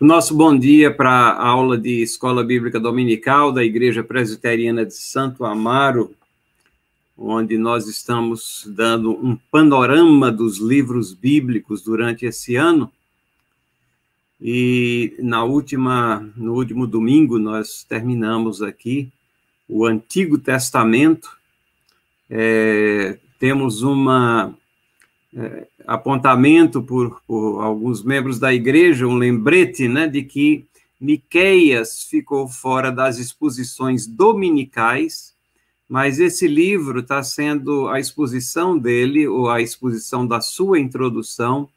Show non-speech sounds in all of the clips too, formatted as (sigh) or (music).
Nosso bom dia para a aula de Escola Bíblica Dominical da Igreja Presbiteriana de Santo Amaro, onde nós estamos dando um panorama dos livros bíblicos durante esse ano. E na última, no último domingo nós terminamos aqui o Antigo Testamento. É, temos uma é, apontamento por, por, alguns membros da igreja, um lembrete né, de que Miqueias ficou fora das exposições dominicais, mas esse livro está sendo a exposição dele, ou a exposição da sua introdução,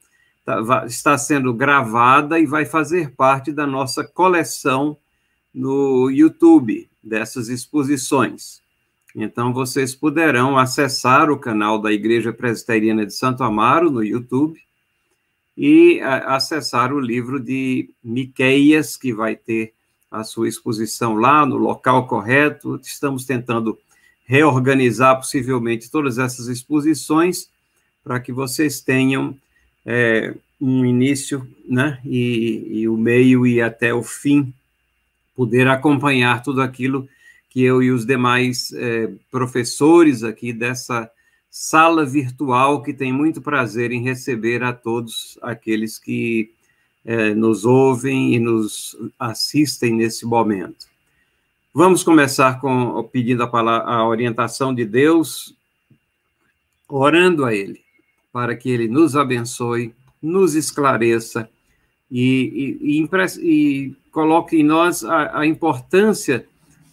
tá, está sendo gravada e vai fazer parte da nossa coleção no YouTube dessas exposições. Então, vocês poderão acessar o canal da Igreja Presbiteriana de Santo Amaro no YouTube e a, acessar o livro de Miqueias, que vai ter a sua exposição lá no local correto. Estamos tentando reorganizar possivelmente todas essas exposições para que vocês tenham é, um início, né, e, e o meio e até o fim, poder acompanhar tudo aquilo que eu e os demais é, professores aqui dessa sala virtual, que tem muito prazer em receber a todos aqueles que é, nos ouvem e nos assistem nesse momento. Vamos começar com pedindo a, palavra, a orientação de Deus, orando a Ele, para que Ele nos abençoe, nos esclareça e, e, e, e coloque em nós a, a importância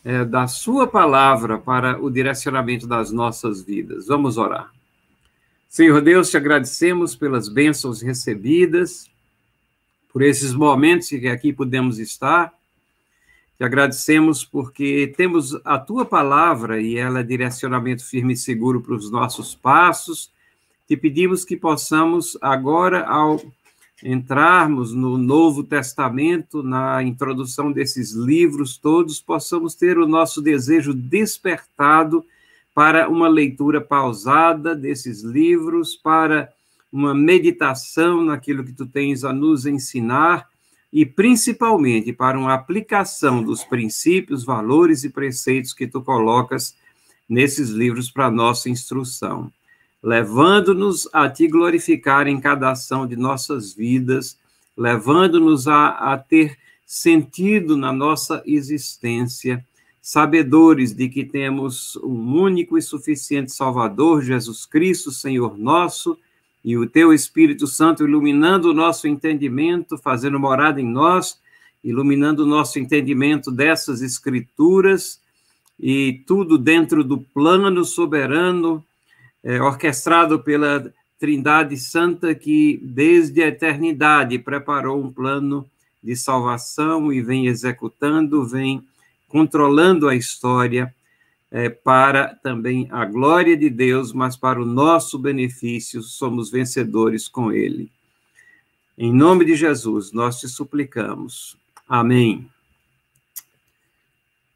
é, da Sua palavra para o direcionamento das nossas vidas. Vamos orar. Senhor Deus, te agradecemos pelas bênçãos recebidas, por esses momentos que aqui podemos estar. Te agradecemos porque temos a tua palavra e ela é direcionamento firme e seguro para os nossos passos. Te pedimos que possamos agora, ao entrarmos no Novo Testamento, na introdução desses livros todos, possamos ter o nosso desejo despertado para uma leitura pausada desses livros, para uma meditação naquilo que tu tens a nos ensinar e principalmente para uma aplicação dos princípios, valores e preceitos que tu colocas nesses livros para nossa instrução levando-nos a te glorificar em cada ação de nossas vidas, levando-nos a, a ter sentido na nossa existência, sabedores de que temos um único e suficiente Salvador, Jesus Cristo, Senhor nosso, e o teu Espírito Santo iluminando o nosso entendimento, fazendo morada em nós, iluminando o nosso entendimento dessas Escrituras, e tudo dentro do plano soberano é, orquestrado pela Trindade Santa, que desde a eternidade preparou um plano de salvação e vem executando, vem controlando a história é, para também a glória de Deus, mas para o nosso benefício, somos vencedores com Ele. Em nome de Jesus, nós te suplicamos. Amém.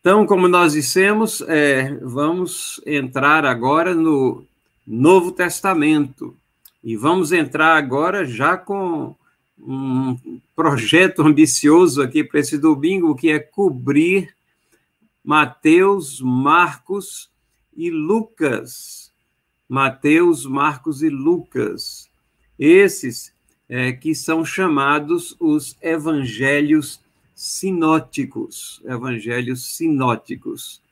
Então, como nós dissemos, é, vamos entrar agora no Novo Testamento. E vamos entrar agora já com um projeto (laughs) ambicioso aqui para esse domingo, que é cobrir Mateus, Marcos e Lucas. Mateus, Marcos e Lucas. Esses é, que são chamados os evangelhos sinóticos. Evangelhos sinóticos.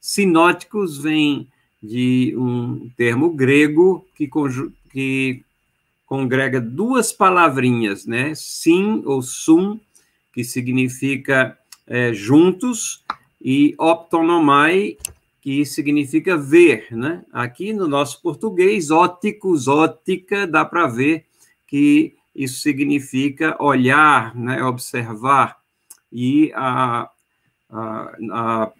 Sinóticos vem de um termo grego que, que congrega duas palavrinhas, né? Sim ou sum, que significa é, juntos, e optonomai, que significa ver, né? Aqui no nosso português, óticos, ótica, dá para ver que isso significa olhar, né? observar. E a, a, a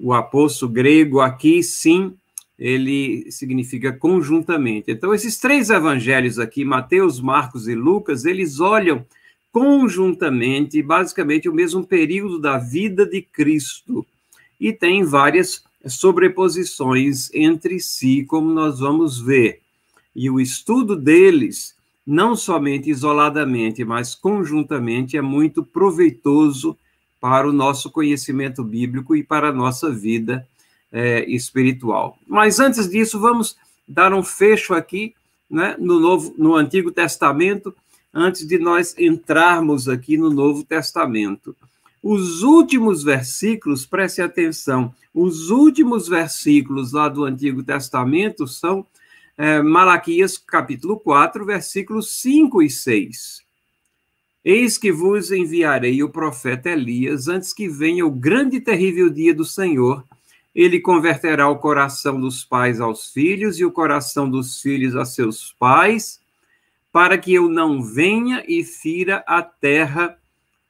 o aposto grego aqui, sim, ele significa conjuntamente. Então, esses três evangelhos aqui, Mateus, Marcos e Lucas, eles olham conjuntamente, basicamente, o mesmo período da vida de Cristo. E tem várias sobreposições entre si, como nós vamos ver. E o estudo deles não somente isoladamente, mas conjuntamente, é muito proveitoso para o nosso conhecimento bíblico e para a nossa vida é, espiritual. Mas antes disso, vamos dar um fecho aqui né, no, novo, no Antigo Testamento, antes de nós entrarmos aqui no Novo Testamento. Os últimos versículos, preste atenção, os últimos versículos lá do Antigo Testamento são é, Malaquias capítulo 4, versículos 5 e 6. Eis que vos enviarei o profeta Elias antes que venha o grande e terrível dia do Senhor. Ele converterá o coração dos pais aos filhos e o coração dos filhos a seus pais, para que eu não venha e fira a terra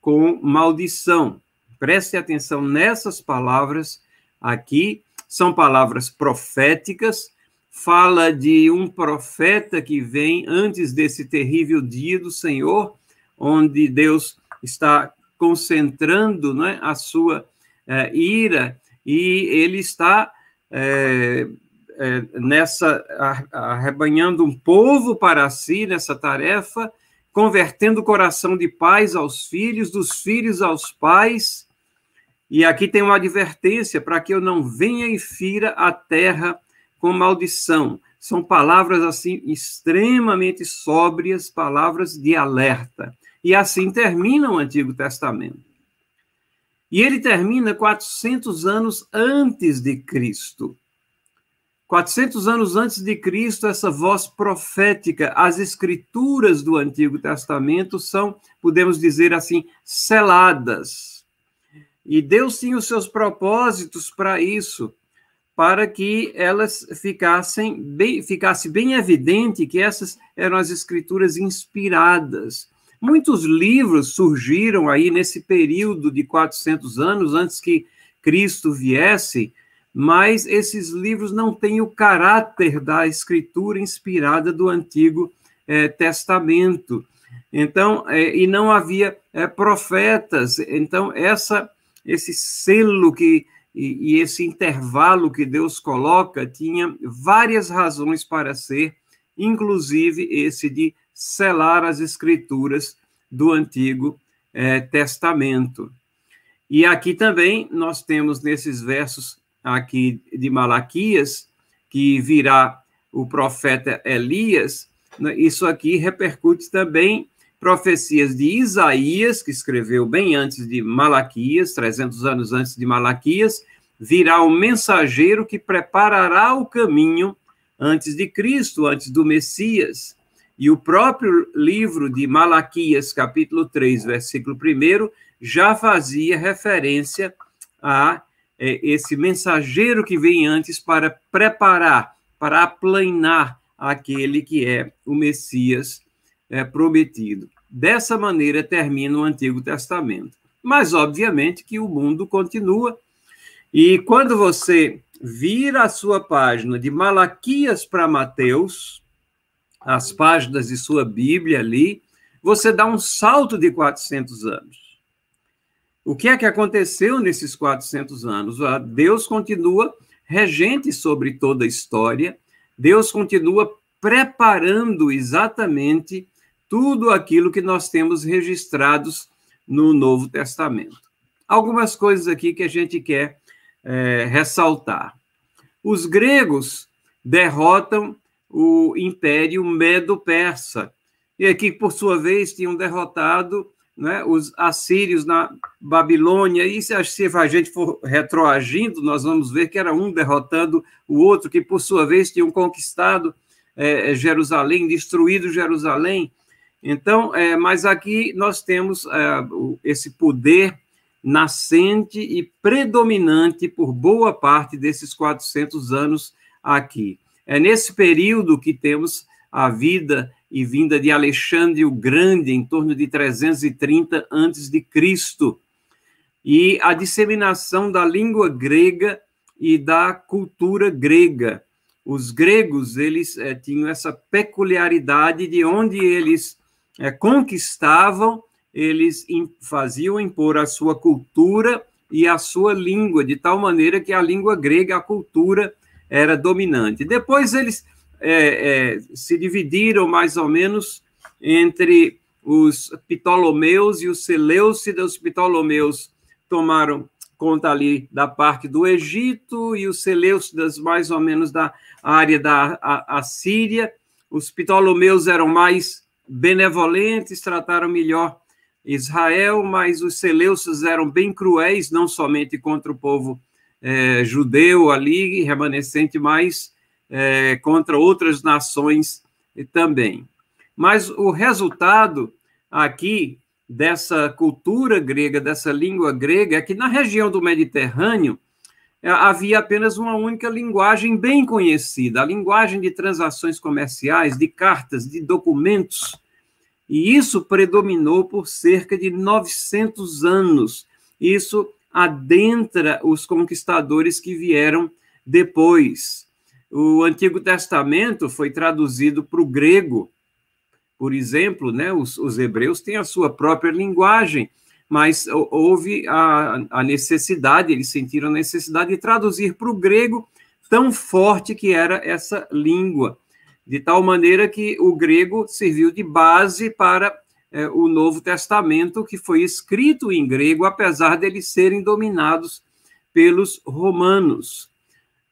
com maldição. Preste atenção nessas palavras aqui, são palavras proféticas, fala de um profeta que vem antes desse terrível dia do Senhor onde Deus está concentrando né, a sua é, ira e ele está é, é, nessa arrebanhando um povo para si nessa tarefa, convertendo o coração de pais aos filhos, dos filhos aos pais. E aqui tem uma advertência para que eu não venha e fira a terra com maldição. São palavras assim extremamente sóbrias, palavras de alerta. E assim termina o Antigo Testamento. E ele termina 400 anos antes de Cristo. 400 anos antes de Cristo, essa voz profética, as escrituras do Antigo Testamento são, podemos dizer assim, seladas. E Deus tinha os seus propósitos para isso, para que elas ficassem bem, ficasse bem evidente que essas eram as escrituras inspiradas. Muitos livros surgiram aí nesse período de 400 anos antes que Cristo viesse, mas esses livros não têm o caráter da escritura inspirada do Antigo é, Testamento. Então, é, e não havia é, profetas. Então, essa, esse selo que e, e, esse intervalo que Deus coloca tinha várias razões para ser, inclusive esse de selar as escrituras do Antigo é, Testamento. E aqui também nós temos nesses versos aqui de Malaquias, que virá o profeta Elias, né, isso aqui repercute também profecias de Isaías, que escreveu bem antes de Malaquias, 300 anos antes de Malaquias, virá o mensageiro que preparará o caminho antes de Cristo, antes do Messias. E o próprio livro de Malaquias, capítulo 3, versículo 1, já fazia referência a é, esse mensageiro que vem antes para preparar, para aplanar aquele que é o Messias é, prometido. Dessa maneira termina o Antigo Testamento. Mas, obviamente, que o mundo continua. E quando você vira a sua página de Malaquias para Mateus, as páginas de sua Bíblia ali, você dá um salto de 400 anos. O que é que aconteceu nesses 400 anos? Ah, Deus continua regente sobre toda a história, Deus continua preparando exatamente tudo aquilo que nós temos registrados no Novo Testamento. Algumas coisas aqui que a gente quer é, ressaltar. Os gregos derrotam o Império Medo-Persa, e que, por sua vez, tinham derrotado né, os assírios na Babilônia, e se a gente for retroagindo, nós vamos ver que era um derrotando o outro, que, por sua vez, tinham conquistado é, Jerusalém, destruído Jerusalém. Então, é, mas aqui nós temos é, esse poder nascente e predominante por boa parte desses 400 anos aqui. É nesse período que temos a vida e vinda de Alexandre o Grande, em torno de 330 antes de Cristo, e a disseminação da língua grega e da cultura grega. Os gregos, eles é, tinham essa peculiaridade de onde eles é, conquistavam, eles faziam impor a sua cultura e a sua língua, de tal maneira que a língua grega, a cultura era dominante. Depois eles é, é, se dividiram mais ou menos entre os Ptolomeus e os Seleucidas. Os Ptolomeus tomaram conta ali da parte do Egito e os Seleucidas mais ou menos da área da Assíria. Os Ptolomeus eram mais benevolentes, trataram melhor Israel, mas os Seleucidas eram bem cruéis, não somente contra o povo é, judeu ali, remanescente, mas é, contra outras nações também. Mas o resultado aqui dessa cultura grega, dessa língua grega, é que na região do Mediterrâneo é, havia apenas uma única linguagem bem conhecida, a linguagem de transações comerciais, de cartas, de documentos. E isso predominou por cerca de 900 anos. Isso adentra os conquistadores que vieram depois. O Antigo Testamento foi traduzido para o grego, por exemplo, né, os, os, hebreus têm a sua própria linguagem, mas houve a, a necessidade, eles sentiram a necessidade de traduzir para o grego tão forte que era essa língua, de tal maneira que o grego serviu de base para é, o Novo Testamento, que foi escrito em grego, apesar deles serem dominados pelos romanos.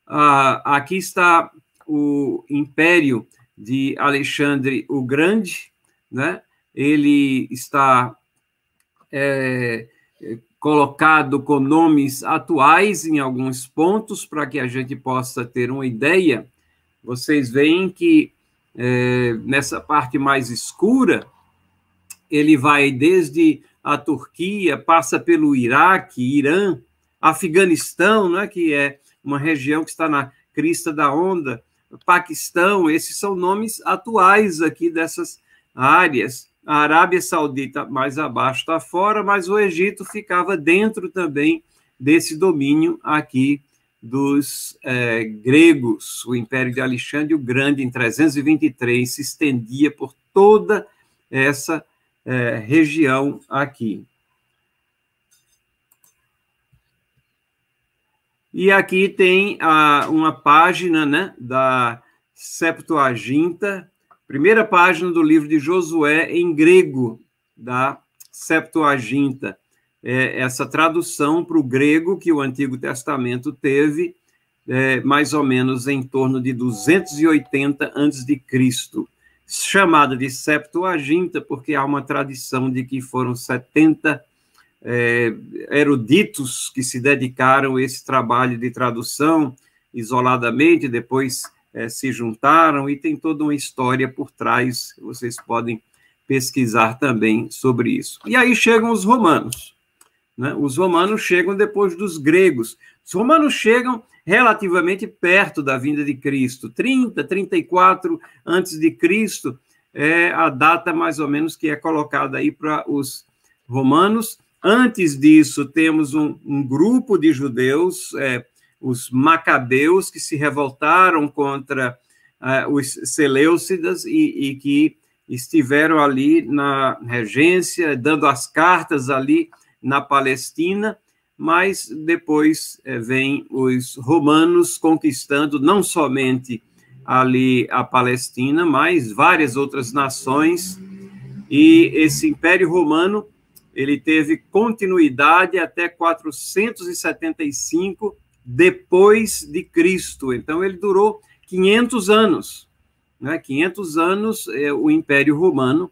Ah, aqui está o Império de Alexandre o Grande, né? Ele está é, colocado com nomes atuais em alguns pontos para que a gente possa ter uma ideia. Vocês veem que é, nessa parte mais escura ele vai desde a Turquia, passa pelo Iraque, Irã, Afeganistão, né, que é uma região que está na crista da onda, Paquistão, esses são nomes atuais aqui dessas áreas. A Arábia Saudita mais abaixo está fora, mas o Egito ficava dentro também desse domínio aqui dos é, gregos. O Império de Alexandre o Grande, em 323, se estendia por toda essa é, região aqui. E aqui tem a, uma página né, da Septuaginta, primeira página do livro de Josué em grego, da Septuaginta. É essa tradução para o grego que o Antigo Testamento teve, é, mais ou menos em torno de 280 a.C chamada de Septuaginta, porque há uma tradição de que foram 70 é, eruditos que se dedicaram a esse trabalho de tradução isoladamente, depois é, se juntaram, e tem toda uma história por trás, vocês podem pesquisar também sobre isso. E aí chegam os romanos. Né? Os romanos chegam depois dos gregos. Os romanos chegam relativamente perto da vinda de Cristo, 30, 34 antes de Cristo, é a data mais ou menos que é colocada aí para os romanos. Antes disso, temos um, um grupo de judeus, é, os macabeus, que se revoltaram contra é, os Seleucidas e, e, que estiveram ali na regência, dando as cartas ali na Palestina, mas depois é, vem os romanos conquistando não somente ali a Palestina, mas várias outras nações, e esse Império Romano ele teve continuidade até 475 depois de Cristo. Então ele durou 500 anos, né? 500 anos é o Império Romano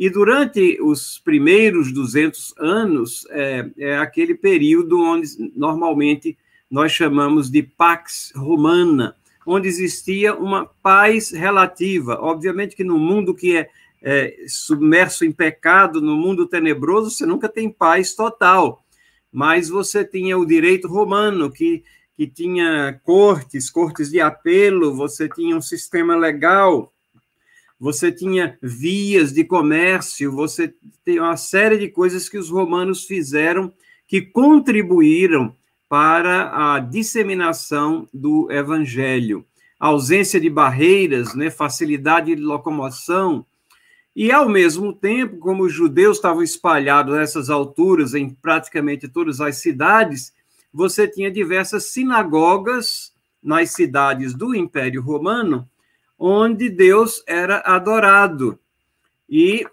e durante os primeiros 200 anos, é, é, aquele período onde normalmente nós chamamos de Pax Romana, onde existia uma paz relativa. Obviamente que no mundo que é, é submerso em pecado, no mundo tenebroso, você nunca tem paz total. Mas você tinha o direito romano, que, que tinha cortes, cortes de apelo, você tinha um sistema legal você tinha vias de comércio, você tem uma série de coisas que os romanos fizeram que contribuíram para a disseminação do evangelho. A ausência de barreiras, né, facilidade de locomoção, e, ao mesmo tempo, como os judeus estavam espalhados nessas alturas em praticamente todas as cidades, você tinha diversas sinagogas nas cidades do Império Romano onde Deus era adorado. E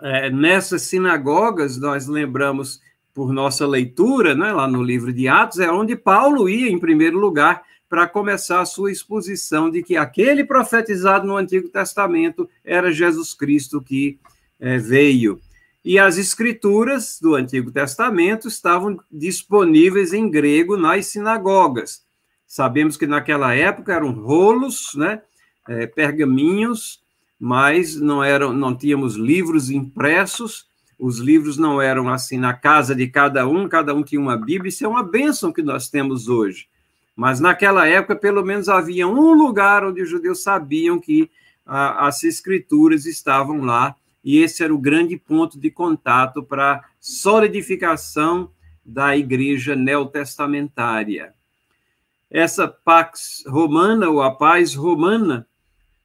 é, nessas sinagogas, nós lembramos por nossa leitura, né, lá no livro de Atos, é onde Paulo ia em primeiro lugar para começar a sua exposição de que aquele profetizado no Antigo Testamento era Jesus Cristo que é, veio. E as escrituras do Antigo Testamento estavam disponíveis em grego nas sinagogas. Sabemos que naquela época eram rolos, né, é, pergaminhos, mas não eram, não tínhamos livros impressos. Os livros não eram assim na casa de cada um, cada um tinha uma Bíblia. Isso é uma bênção que nós temos hoje. Mas naquela época, pelo menos havia um lugar onde os judeus sabiam que a, as escrituras estavam lá, e esse era o grande ponto de contato para solidificação da igreja neotestamentária. Essa pax romana, ou a paz romana,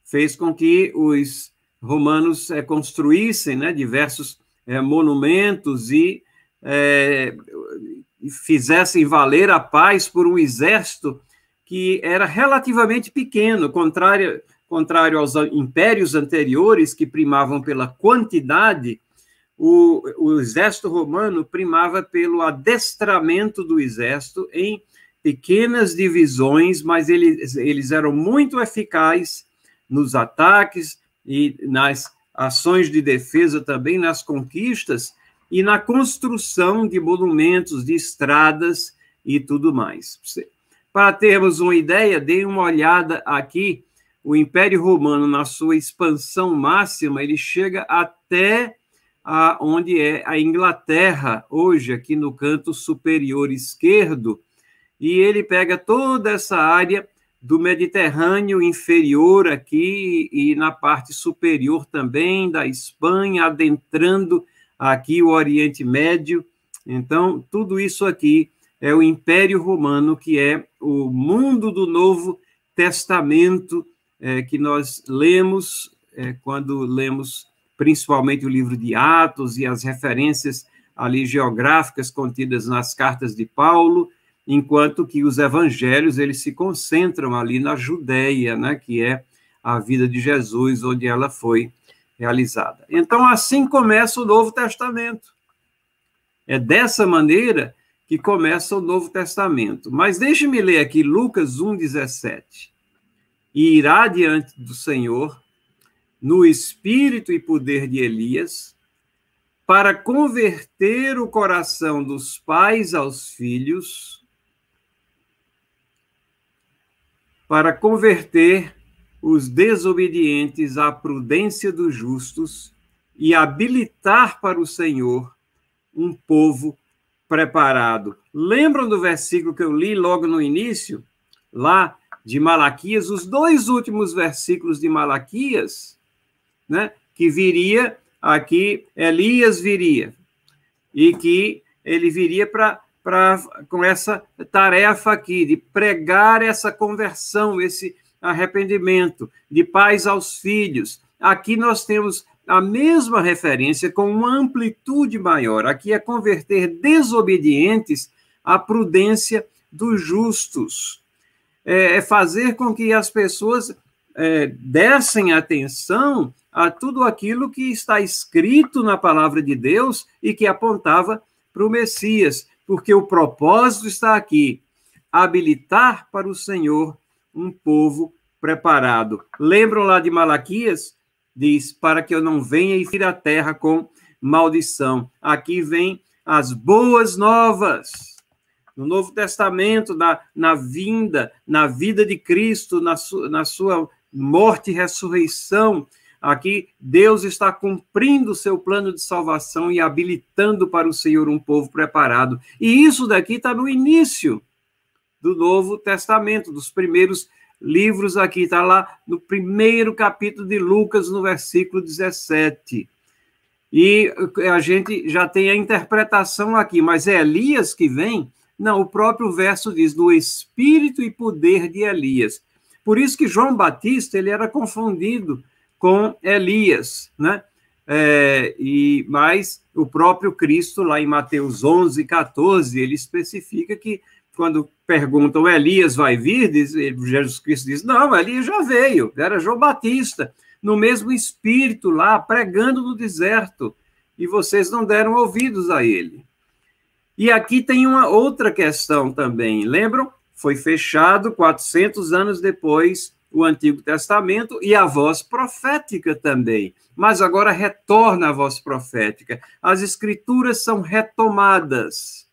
fez com que os romanos é, construíssem né, diversos é, monumentos e é, fizessem valer a paz por um exército que era relativamente pequeno, contrário, contrário aos impérios anteriores, que primavam pela quantidade, o, o exército romano primava pelo adestramento do exército em pequenas divisões, mas eles, eles eram muito eficazes nos ataques e nas ações de defesa também, nas conquistas, e na construção de monumentos, de estradas e tudo mais. Para termos uma ideia, dê uma olhada aqui. O Império Romano, na sua expansão máxima, ele chega até a, onde é a Inglaterra, hoje, aqui no canto superior esquerdo, e ele pega toda essa área do Mediterrâneo inferior aqui e na parte superior também da Espanha, adentrando aqui o Oriente Médio. Então, tudo isso aqui é o Império Romano, que é o mundo do Novo Testamento é, que nós lemos é, quando lemos principalmente o livro de Atos e as referências ali geográficas contidas nas cartas de Paulo, enquanto que os evangelhos eles se concentram ali na Judéia, né, que é a vida de Jesus, onde ela foi realizada. Então, assim começa o Novo Testamento. É dessa maneira que começa o Novo Testamento. Mas deixe-me ler aqui Lucas 1,17. E irá diante do Senhor, no espírito e poder de Elias, para converter o coração dos pais aos filhos, para converter os desobedientes à prudência dos justos e habilitar para o Senhor um povo preparado. Lembram do versículo que eu li logo no início, lá de Malaquias, os dois últimos versículos de Malaquias, né, que viria aqui, Elias viria, e que ele viria para com essa tarefa aqui de pregar essa conversão, esse arrependimento, de pais aos filhos. Aqui nós temos a mesma referência com uma amplitude maior. Aqui é converter desobedientes à prudência dos justos. É, é fazer com que as pessoas é, dessem atenção a tudo aquilo que está escrito na palavra de Deus e que apontava para o Messias, porque o propósito está aqui: habilitar para o Senhor um povo preparado. Lembram lá de Malaquias? Diz: Para que eu não venha e fira a terra com maldição. Aqui vem as boas novas. No Novo Testamento, na, na vinda, na vida de Cristo, na, su, na sua morte e ressurreição, aqui Deus está cumprindo o seu plano de salvação e habilitando para o Senhor um povo preparado. E isso daqui está no início do Novo Testamento, dos primeiros livros aqui, está lá no primeiro capítulo de Lucas, no versículo 17. E a gente já tem a interpretação aqui, mas é Elias que vem? Não, o próprio verso diz, do espírito e poder de Elias. Por isso que João Batista ele era confundido com Elias, né? É, e mas o próprio Cristo lá em Mateus 11, 14, ele especifica que quando perguntam, Elias vai vir? Diz, Jesus Cristo diz, não, Elias já veio, era João Batista. no mesmo espírito lá, pregando no deserto, e vocês não deram ouvidos a ele. E aqui tem uma outra questão também, lembram? Foi fechado 400 anos depois o Antigo Testamento e a voz profética também. Mas agora retorna a voz profética. As escrituras são retomadas.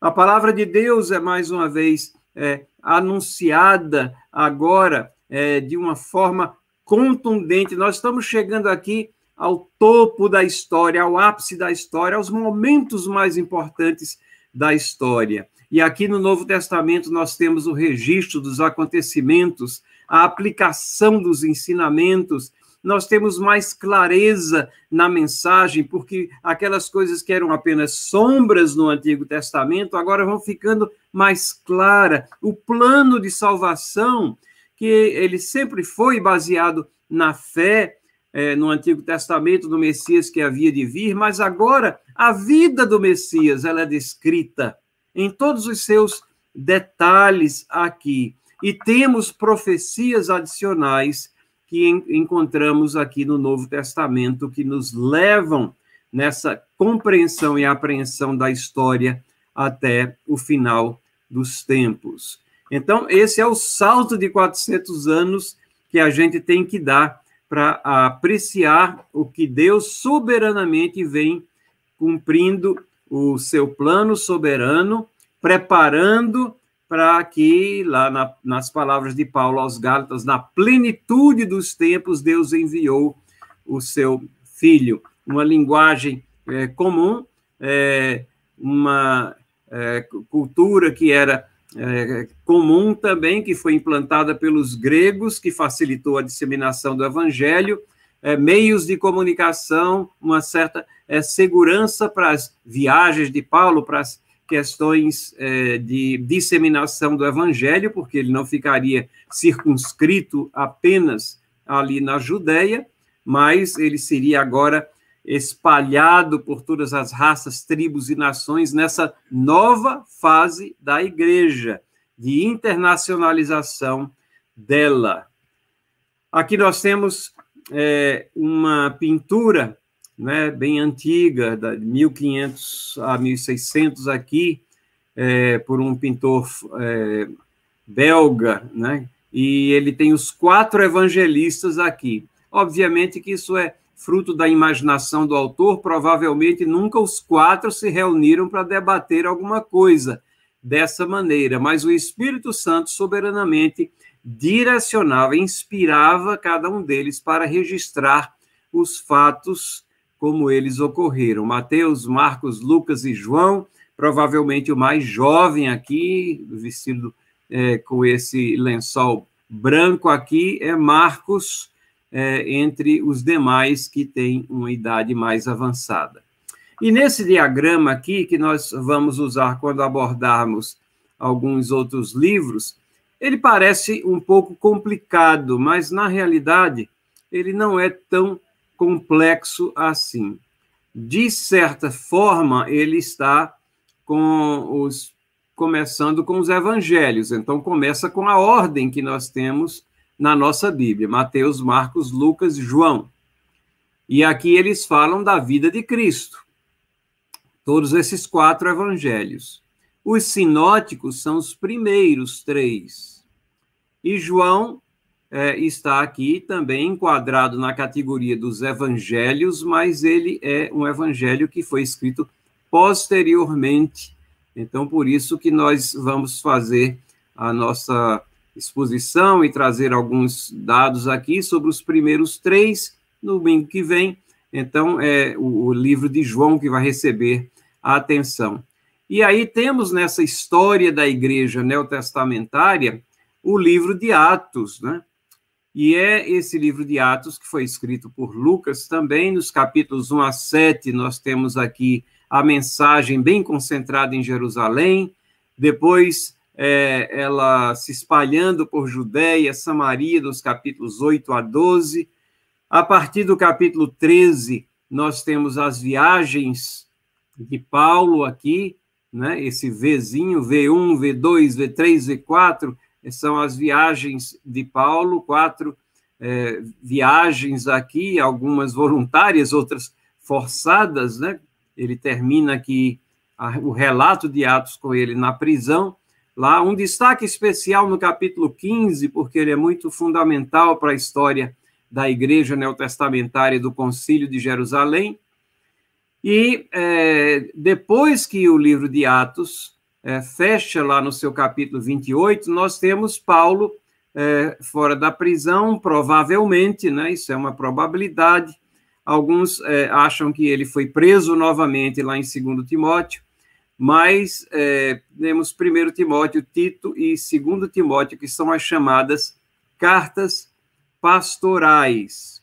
A palavra de Deus é mais uma vez é, anunciada agora é, de uma forma contundente. Nós estamos chegando aqui ao topo da história, ao ápice da história, aos momentos mais importantes da história. E aqui no Novo Testamento nós temos o registro dos acontecimentos, a aplicação dos ensinamentos, nós temos mais clareza na mensagem, porque aquelas coisas que eram apenas sombras no Antigo Testamento agora vão ficando mais clara. O plano de salvação, que ele sempre foi baseado na fé, é, no Antigo Testamento do Messias que havia de vir, mas agora a vida do Messias ela é descrita em todos os seus detalhes aqui. E temos profecias adicionais que en encontramos aqui no Novo Testamento que nos levam nessa compreensão e apreensão da história até o final dos tempos. Então, esse é o salto de 400 anos que a gente tem que dar para apreciar o que Deus soberanamente vem cumprindo o seu plano soberano, preparando para que, lá na, nas palavras de Paulo aos Gálatas, na plenitude dos tempos, Deus enviou o seu filho. Uma linguagem é, comum, é, uma é, cultura que era é, comum também, que foi implantada pelos gregos, que facilitou a disseminação do evangelho, é, meios de comunicação, uma certa é, segurança para as viagens de Paulo, para as questões é, de disseminação do evangelho, porque ele não ficaria circunscrito apenas ali na Judéia, mas ele seria agora espalhado por todas as raças, tribos e nações nessa nova fase da igreja, de internacionalização dela. Aqui nós temos é, uma pintura né, bem antiga, de 1500 a 1600 aqui, é, por um pintor é, belga, né, e ele tem os quatro evangelistas aqui. Obviamente que isso é fruto da imaginação do autor, provavelmente nunca os quatro se reuniram para debater alguma coisa dessa maneira, mas o Espírito Santo soberanamente direcionava, inspirava cada um deles para registrar os fatos como eles ocorreram. Mateus, Marcos, Lucas e João, provavelmente o mais jovem aqui, vestido é, com esse lençol branco aqui, é Marcos, é, entre os demais que têm uma idade mais avançada. E nesse diagrama aqui, que nós vamos usar quando abordarmos alguns outros livros, ele parece um pouco complicado, mas na realidade ele não é tão complexo assim. De certa forma, ele está com os começando com os evangelhos. Então começa com a ordem que nós temos na nossa Bíblia: Mateus, Marcos, Lucas, João. E aqui eles falam da vida de Cristo. Todos esses quatro evangelhos. Os sinóticos são os primeiros três. E João é, está aqui também enquadrado na categoria dos evangelhos, mas ele é um evangelho que foi escrito posteriormente. Então, por isso que nós vamos fazer a nossa exposição e trazer alguns dados aqui sobre os primeiros três no domingo que vem. Então, é o, o livro de João que vai receber a atenção. E aí temos nessa história da igreja neotestamentária o livro de Atos, né? E é esse livro de Atos que foi escrito por Lucas também, nos capítulos 1 a 7, nós temos aqui a mensagem bem concentrada em Jerusalém, depois é, ela se espalhando por Judéia, Samaria, dos capítulos 8 a 12. A partir do capítulo 13, nós temos as viagens de Paulo aqui, né? esse Vzinho, V1, V2, V3, V4, são as viagens de Paulo, quatro é, viagens aqui, algumas voluntárias, outras forçadas, né? Ele termina aqui a, o relato de Atos com ele na prisão. Lá, um destaque especial no capítulo 15, porque ele é muito fundamental para a história da igreja neotestamentária do Concílio de Jerusalém. E é, depois que o livro de Atos é, fecha lá no seu capítulo 28, nós temos Paulo é, fora da prisão, provavelmente, né, isso é uma probabilidade. Alguns é, acham que ele foi preso novamente lá em 2 Timóteo, mas é, temos 1 Timóteo, Tito e 2 Timóteo, que são as chamadas cartas pastorais.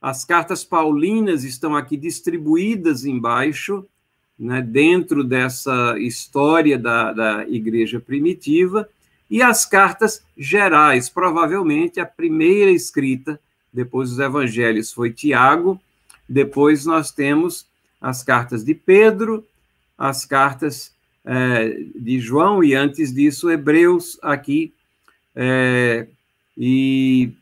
As cartas paulinas estão aqui distribuídas embaixo, né, dentro dessa história da, da igreja primitiva, e as cartas gerais, provavelmente a primeira escrita depois dos evangelhos foi Tiago, depois nós temos as cartas de Pedro, as cartas é, de João, e antes disso, Hebreus aqui, é, e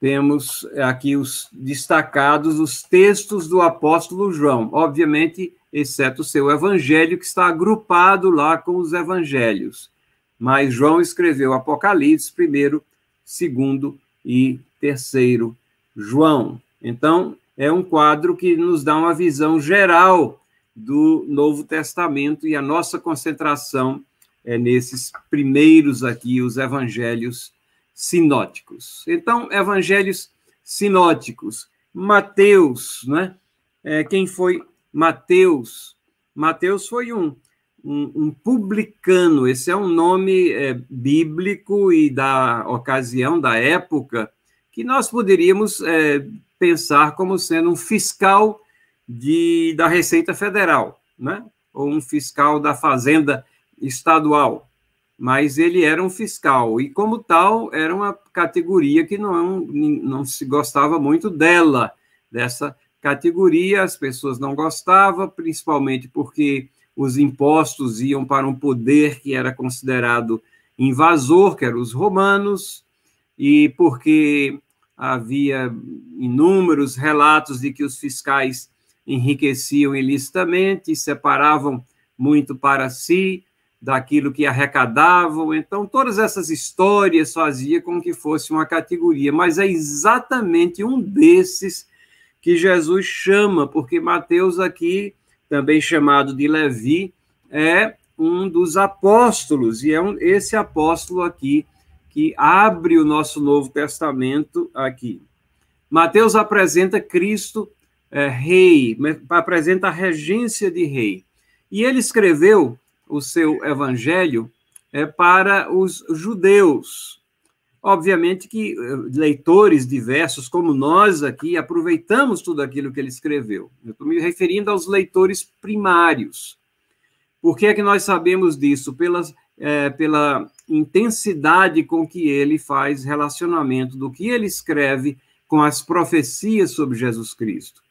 temos aqui os destacados os textos do apóstolo João, obviamente, exceto o seu evangelho, que está agrupado lá com os evangelhos mas João escreveu Apocalipse primeiro, segundo e terceiro João. Então, é um quadro que nos dá uma visão geral do Novo Testamento e a nossa concentração é nesses primeiros aqui, os evangelhos sinóticos. Então, evangelhos sinóticos. Mateus, né? É, quem foi Mateus? Mateus foi um um, um publicano, esse é um nome é, bíblico e da ocasião, da época, que nós poderíamos é, pensar como sendo um fiscal de, da Receita Federal, né? ou um fiscal da Fazenda Estadual, mas ele era um fiscal, e como tal, era uma categoria que não, não se gostava muito dela, dessa categoria, as pessoas não gostavam, principalmente porque os impostos iam para um poder que era considerado invasor, que eram os romanos, e porque havia inúmeros relatos de que os fiscais enriqueciam ilicitamente separavam muito para si daquilo que arrecadavam. Então, todas essas histórias faziam com que fosse uma categoria, mas é exatamente um desses que Jesus chama, porque Mateus aqui também chamado de Levi, é um dos apóstolos, e é um, esse apóstolo aqui que abre o nosso Novo Testamento aqui. Mateus apresenta Cristo é, rei, apresenta a regência de rei. E ele escreveu o seu evangelho é, para os judeus, Obviamente que eh, leitores diversos, como nós aqui, aproveitamos tudo aquilo que ele escreveu. Eu estou me referindo aos leitores primários. Por que é que nós sabemos disso? Pela, é, pela intensidade com que ele faz relacionamento do que ele escreve com as profecias sobre Jesus Cristo.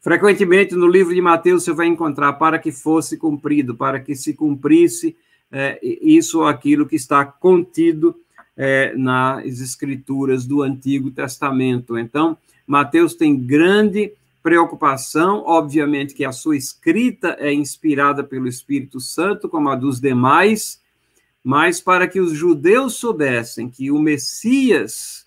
Frequentemente no livro de Mateus você vai encontrar para que fosse cumprido, para que se cumprisse é, isso ou aquilo que está contido é, nas escrituras do Antigo Testamento. Então, Mateus tem grande preocupação, obviamente que a sua escrita é inspirada pelo Espírito Santo, como a dos demais, mas para que os judeus soubessem que o Messias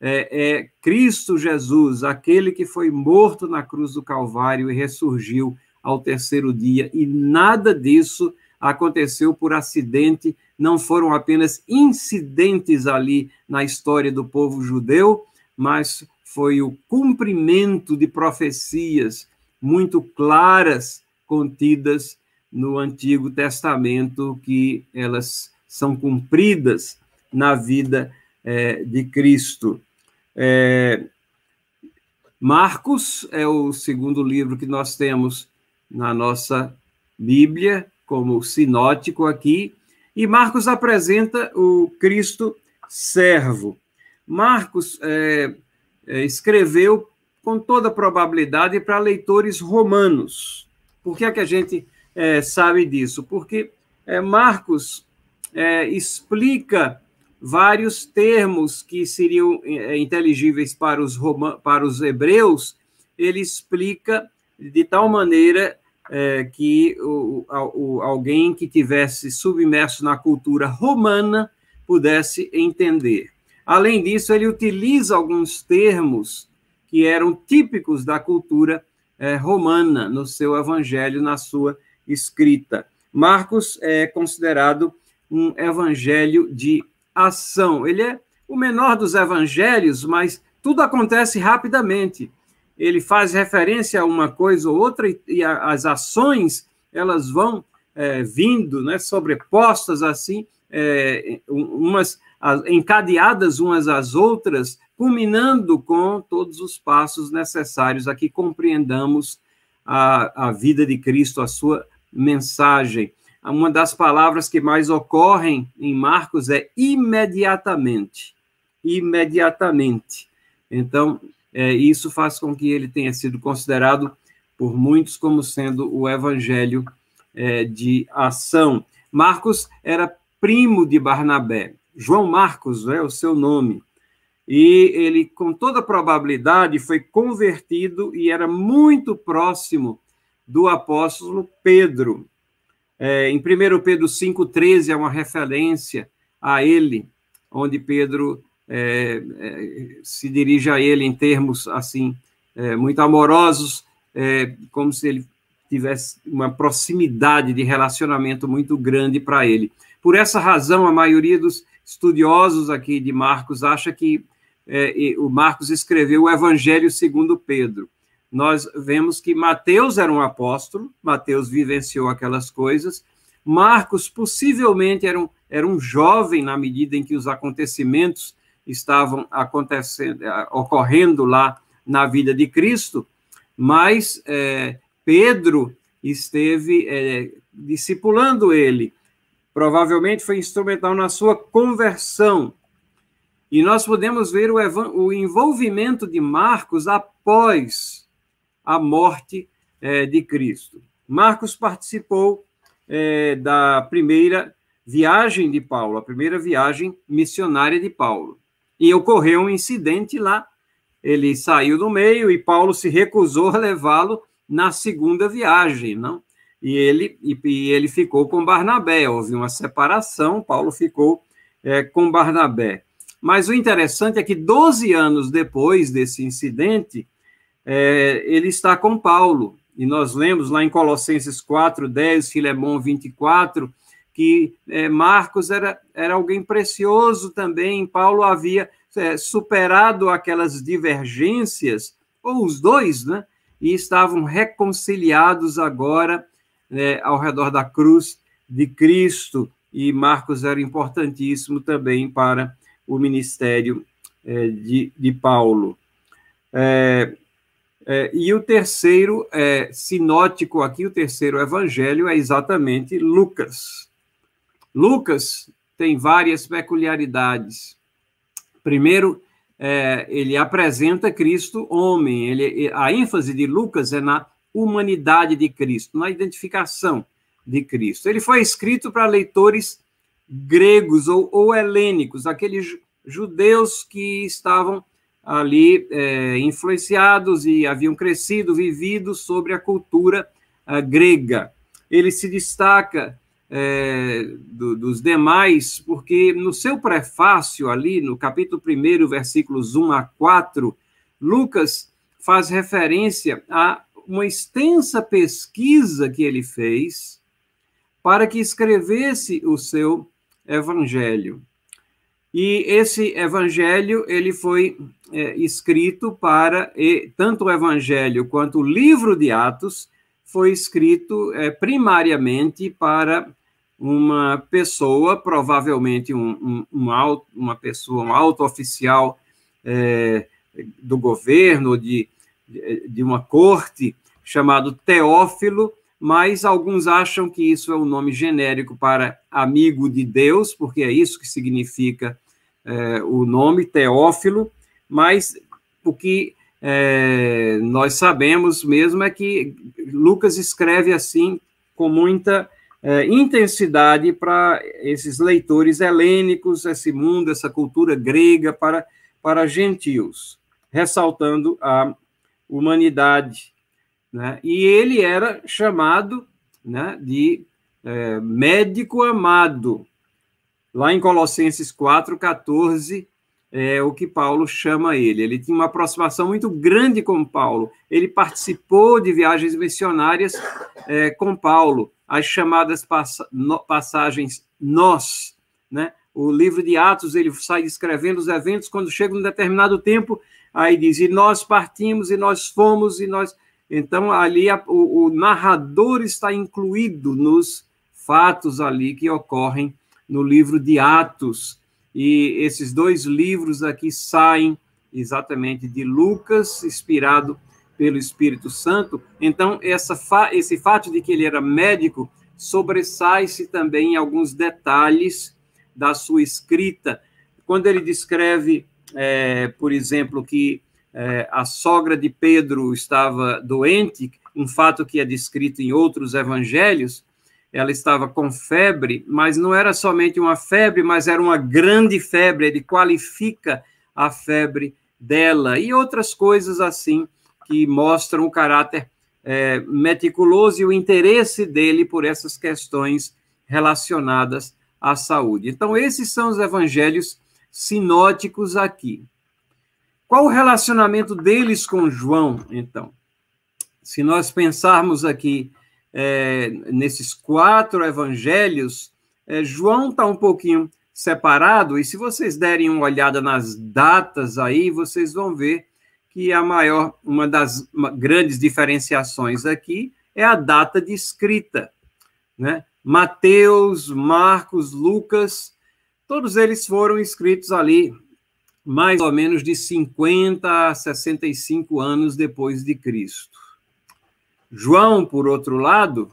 é, é Cristo Jesus, aquele que foi morto na cruz do Calvário e ressurgiu ao terceiro dia, e nada disso aconteceu por acidente, não foram apenas incidentes ali na história do povo judeu, mas foi o cumprimento de profecias muito claras contidas no Antigo Testamento, que elas são cumpridas na vida é, de Cristo. É, Marcos é o segundo livro que nós temos na nossa Bíblia, como sinótico aqui, e Marcos apresenta o Cristo servo. Marcos é, é, escreveu com toda probabilidade para leitores romanos. Por que é que a gente é, sabe disso? Porque é, Marcos é, explica vários termos que seriam é, inteligíveis para os, para os hebreus, ele explica de tal maneira é, que o, o, alguém que tivesse submerso na cultura romana pudesse entender. Além disso, ele utiliza alguns termos que eram típicos da cultura é, romana no seu evangelho, na sua escrita. Marcos é considerado um evangelho de ação. Ele é o menor dos evangelhos, mas tudo acontece rapidamente. Ele faz referência a uma coisa ou outra e, e a, as ações elas vão é, vindo, né, sobrepostas assim, é, umas encadeadas umas às outras, culminando com todos os passos necessários a que compreendamos a, a vida de Cristo, a sua mensagem uma das palavras que mais ocorrem em Marcos é imediatamente. Imediatamente. Então, é, isso faz com que ele tenha sido considerado por muitos como sendo o evangelho é, de ação. Marcos era primo de Barnabé. João Marcos é o seu nome. E ele, com toda probabilidade, foi convertido e era muito próximo do apóstolo Pedro. É, em 1 Pedro 5,13 é uma referência a ele, onde Pedro é, é, se dirige a ele em termos assim é, muito amorosos, é, como se ele tivesse uma proximidade de relacionamento muito grande para ele. Por essa razão, a maioria dos estudiosos aqui de Marcos acha que o Marcos escreveu o Evangelho segundo Pedro nós vemos que Mateus era um apóstolo, Mateus vivenciou aquelas coisas, Marcos possivelmente era um, era um jovem na medida em que os acontecimentos estavam acontecendo, eh, ocorrendo lá na vida de Cristo, mas é, Pedro esteve é, discipulando ele, provavelmente foi instrumental na sua conversão. E nós podemos ver o, o envolvimento de Marcos após a morte é, de Cristo. Marcos participou é, da primeira viagem de Paulo, a primeira viagem missionária de Paulo. E ocorreu um incidente lá. Ele saiu do meio e Paulo se recusou a levá-lo na segunda viagem, não? E ele, e, e, ele ficou com Barnabé. Houve uma separação, Paulo ficou é, com Barnabé. Mas o interessante é que 12 anos depois desse incidente, é, ele está com Paulo. E nós lemos lá em Colossenses 4, 10, Filemão 24, que é, Marcos era, era alguém precioso também. Paulo havia é, superado aquelas divergências, ou os dois, né? E estavam reconciliados agora né, ao redor da cruz de Cristo. E Marcos era importantíssimo também para o ministério é, de, de Paulo. É, é, e o terceiro é, sinótico aqui, o terceiro evangelho é exatamente Lucas. Lucas tem várias peculiaridades. Primeiro, é, ele apresenta Cristo homem. Ele, a ênfase de Lucas é na humanidade de Cristo, na identificação de Cristo. Ele foi escrito para leitores gregos ou, ou helênicos, aqueles judeus que estavam ali é, influenciados e haviam crescido, vivido sobre a cultura uh, grega. Ele se destaca é, do, dos demais, porque no seu prefácio, ali no capítulo 1, versículos 1 a 4, Lucas faz referência a uma extensa pesquisa que ele fez para que escrevesse o seu evangelho. E esse evangelho ele foi é, escrito para e, tanto o evangelho quanto o livro de Atos foi escrito é, primariamente para uma pessoa, provavelmente um, um, um alto, uma pessoa, um alto oficial é, do governo, de, de uma corte, chamado Teófilo, mas alguns acham que isso é um nome genérico para amigo de Deus, porque é isso que significa é, o nome Teófilo, mas o que é, nós sabemos mesmo é que Lucas escreve assim com muita é, intensidade para esses leitores helênicos, esse mundo, essa cultura grega para, para gentios, ressaltando a humanidade. Né? E ele era chamado né, de é, médico amado. Lá em Colossenses 4, 14, é o que Paulo chama ele. Ele tinha uma aproximação muito grande com Paulo. Ele participou de viagens missionárias é, com Paulo, as chamadas passagens nós, né? O livro de Atos, ele sai descrevendo os eventos quando chega um determinado tempo, aí diz, e nós partimos, e nós fomos, e nós... Então, ali, a, o, o narrador está incluído nos fatos ali que ocorrem no livro de Atos, e esses dois livros aqui saem exatamente de Lucas, inspirado pelo Espírito Santo. Então, essa esse fato de que ele era médico sobressai-se também em alguns detalhes da sua escrita. Quando ele descreve, é, por exemplo, que é, a sogra de Pedro estava doente, um fato que é descrito em outros evangelhos, ela estava com febre, mas não era somente uma febre, mas era uma grande febre, ele qualifica a febre dela, e outras coisas assim que mostram o caráter é, meticuloso e o interesse dele por essas questões relacionadas à saúde. Então, esses são os evangelhos sinóticos aqui. Qual o relacionamento deles com João, então? Se nós pensarmos aqui é, nesses quatro evangelhos, é, João está um pouquinho separado, e se vocês derem uma olhada nas datas aí, vocês vão ver que a maior, uma das grandes diferenciações aqui é a data de escrita, né? Mateus, Marcos, Lucas, todos eles foram escritos ali mais ou menos de 50 a 65 anos depois de Cristo. João, por outro lado,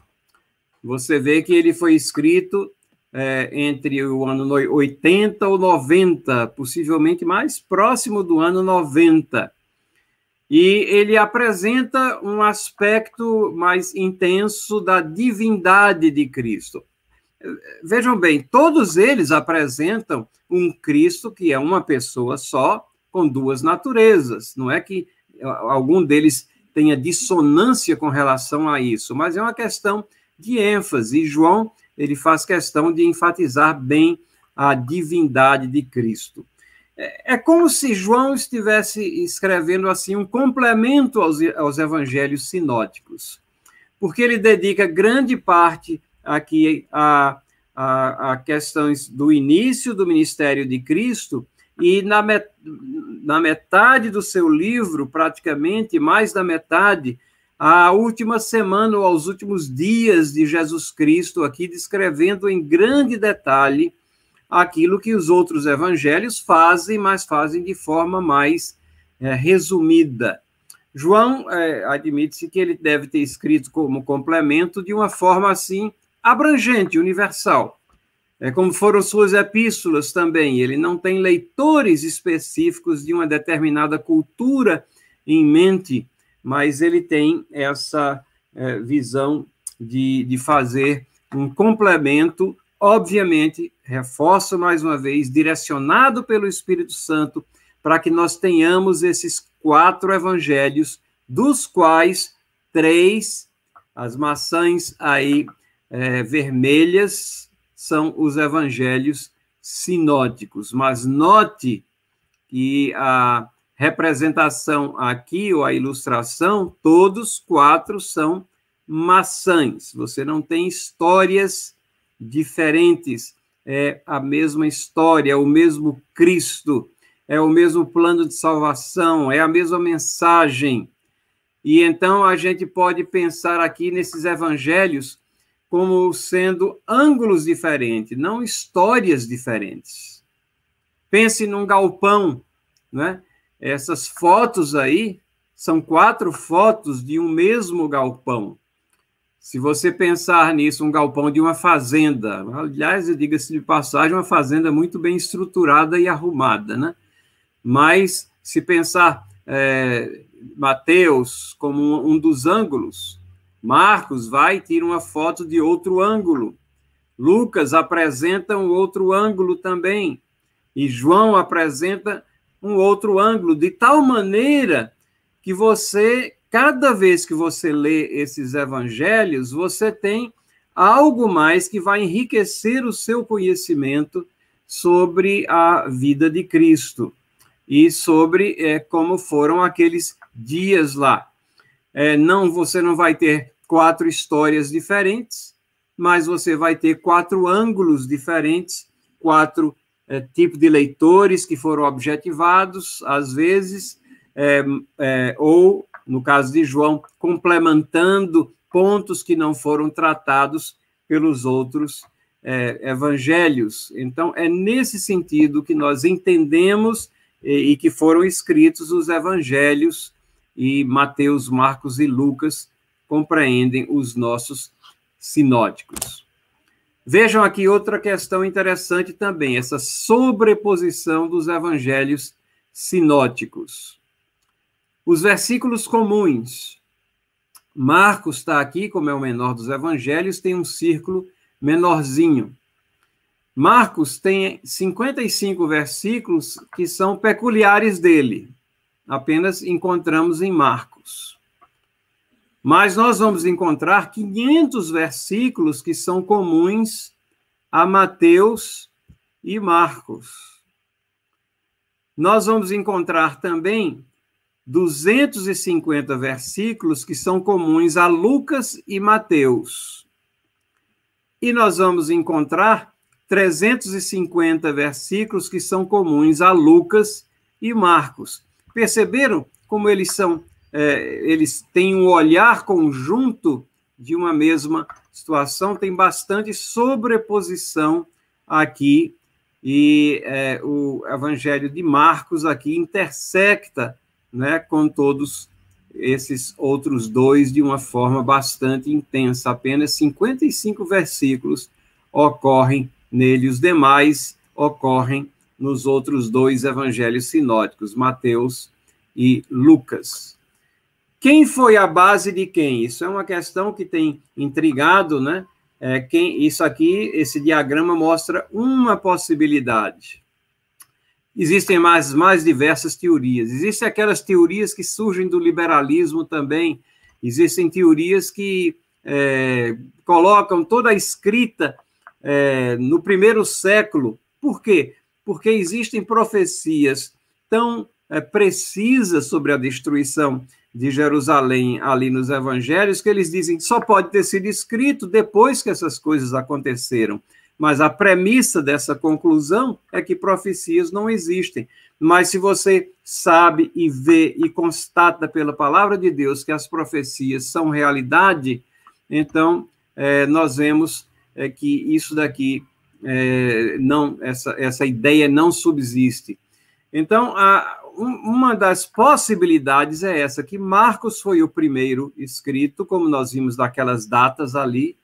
você vê que ele foi escrito é, entre o ano 80 ou 90, possivelmente mais próximo do ano 90. E ele apresenta um aspecto mais intenso da divindade de Cristo. Vejam bem, todos eles apresentam um Cristo que é uma pessoa só, com duas naturezas. Não é que algum deles tenha dissonância com relação a isso, mas é uma questão de ênfase. E João, ele faz questão de enfatizar bem a divindade de Cristo. É, é como se João estivesse escrevendo assim um complemento aos, aos evangelhos sinóticos, porque ele dedica grande parte aqui a, a, a questões do início do ministério de Cristo e na, met, na metade do seu livro, praticamente, mais da metade, a última semana ou aos últimos dias de Jesus Cristo, aqui descrevendo em grande detalhe aquilo que os outros evangelhos fazem, mas fazem de forma mais é, resumida. João é, admite-se que ele deve ter escrito como complemento de uma forma assim abrangente, universal é, como foram suas epístolas também. Ele não tem leitores específicos de uma determinada cultura em mente, mas ele tem essa é, visão de, de fazer um complemento, obviamente, reforço mais uma vez, direcionado pelo Espírito Santo, para que nós tenhamos esses quatro evangelhos, dos quais três, as maçãs aí é, vermelhas, são os evangelhos sinóticos. Mas note que a representação aqui, ou a ilustração, todos quatro são maçãs. Você não tem histórias diferentes. É a mesma história, é o mesmo Cristo, é o mesmo plano de salvação, é a mesma mensagem. E então a gente pode pensar aqui nesses evangelhos como sendo ângulos diferentes, não histórias diferentes. Pense num galpão, né? Essas fotos aí são quatro fotos de um mesmo galpão. Se você pensar nisso, um galpão de uma fazenda, aliás, diga-se de passagem, uma fazenda muito bem estruturada e arrumada, né? Mas se pensar é, Mateus como um dos ângulos, Marcos vai e tira uma foto de outro ângulo. Lucas apresenta um outro ângulo também, e João apresenta um outro ângulo, de tal maneira que você, cada vez que você lê esses evangelhos, você tem algo mais que vai enriquecer o seu conhecimento sobre a vida de Cristo e sobre é, como foram aqueles dias lá. É, não, você não vai ter quatro histórias diferentes, mas você vai ter quatro ângulos diferentes, quatro é, tipos de leitores que foram objetivados, às vezes, é, é, ou, no caso de João, complementando pontos que não foram tratados pelos outros é, evangelhos. Então, é nesse sentido que nós entendemos e, e que foram escritos os evangelhos, e Mateus, Marcos e Lucas compreendem os nossos sinóticos. Vejam aqui outra questão interessante também, essa sobreposição dos evangelhos sinóticos. Os versículos comuns. Marcos está aqui, como é o menor dos evangelhos, tem um círculo menorzinho. Marcos tem 55 versículos que são peculiares dele. Apenas encontramos em Marcos. Mas nós vamos encontrar 500 versículos que são comuns a Mateus e Marcos. Nós vamos encontrar também 250 versículos que são comuns a Lucas e Mateus. E nós vamos encontrar 350 versículos que são comuns a Lucas e Marcos. Perceberam como eles são é, eles têm um olhar conjunto de uma mesma situação, tem bastante sobreposição aqui, e é, o Evangelho de Marcos aqui intersecta né, com todos esses outros dois de uma forma bastante intensa. Apenas 55 versículos ocorrem nele, os demais ocorrem nos outros dois evangelhos sinóticos, Mateus e Lucas. Quem foi a base de quem? Isso é uma questão que tem intrigado, né? É, quem, isso aqui, esse diagrama mostra uma possibilidade. Existem mais, mais diversas teorias. Existem aquelas teorias que surgem do liberalismo também. Existem teorias que é, colocam toda a escrita é, no primeiro século. Por quê? Porque existem profecias tão é, precisas sobre a destruição de Jerusalém ali nos evangelhos, que eles dizem que só pode ter sido escrito depois que essas coisas aconteceram. Mas a premissa dessa conclusão é que profecias não existem. Mas se você sabe e vê e constata pela palavra de Deus que as profecias são realidade, então é, nós vemos é, que isso daqui é, não, essa, essa ideia não subsiste. Então, a, uma das possibilidades é essa, que Marcos foi o primeiro escrito, como nós vimos daquelas datas ali.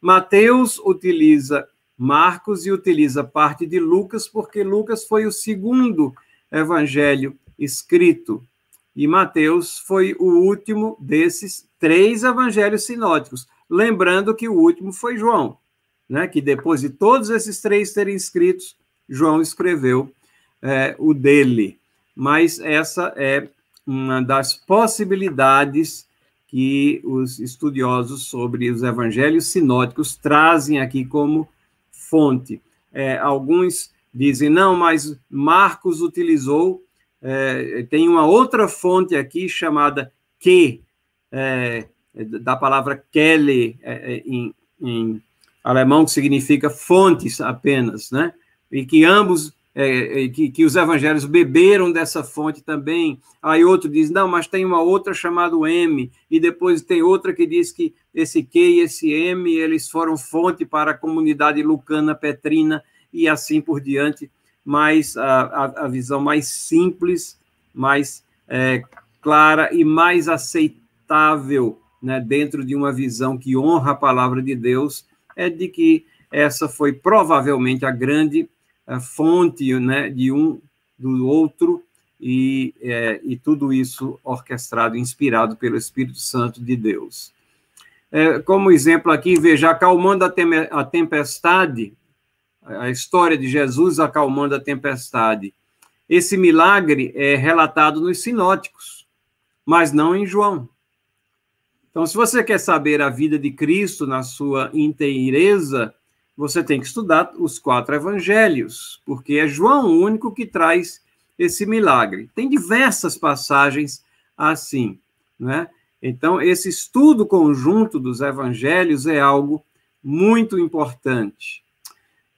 Mateus utiliza Marcos e utiliza parte de Lucas, porque Lucas foi o segundo evangelho escrito. E Mateus foi o último desses três evangelhos sinóticos. Lembrando que o último foi João, né? que depois de todos esses três serem escritos, João escreveu é, o dele mas essa é uma das possibilidades que os estudiosos sobre os evangelhos sinóticos trazem aqui como fonte. É, alguns dizem, não, mas Marcos utilizou, é, tem uma outra fonte aqui chamada que, é, da palavra Kelle, é, é, em, em alemão, que significa fontes apenas, né? E que ambos é, é, que, que, os evangelhos beberam dessa fonte também. Aí outro diz, não, mas tem uma outra chamada M, e depois tem outra que diz que esse Q e esse M, eles foram fonte para a comunidade lucana petrina, e assim por diante. Mas a, a, a visão mais simples, mais é, clara e mais aceitável né, dentro de uma visão que honra a palavra de Deus é de que essa foi provavelmente a grande fonte né, de um do outro, e, é, e tudo isso orquestrado, inspirado pelo Espírito Santo de Deus. É, como exemplo aqui, veja, acalmando a tempestade, a história de Jesus acalmando a tempestade. Esse milagre é relatado nos sinóticos, mas não em João. Então, se você quer saber a vida de Cristo na sua inteireza, você tem que estudar os quatro evangelhos, porque é João o único que traz esse milagre. Tem diversas passagens assim, né? Então, esse estudo conjunto dos evangelhos é algo muito importante.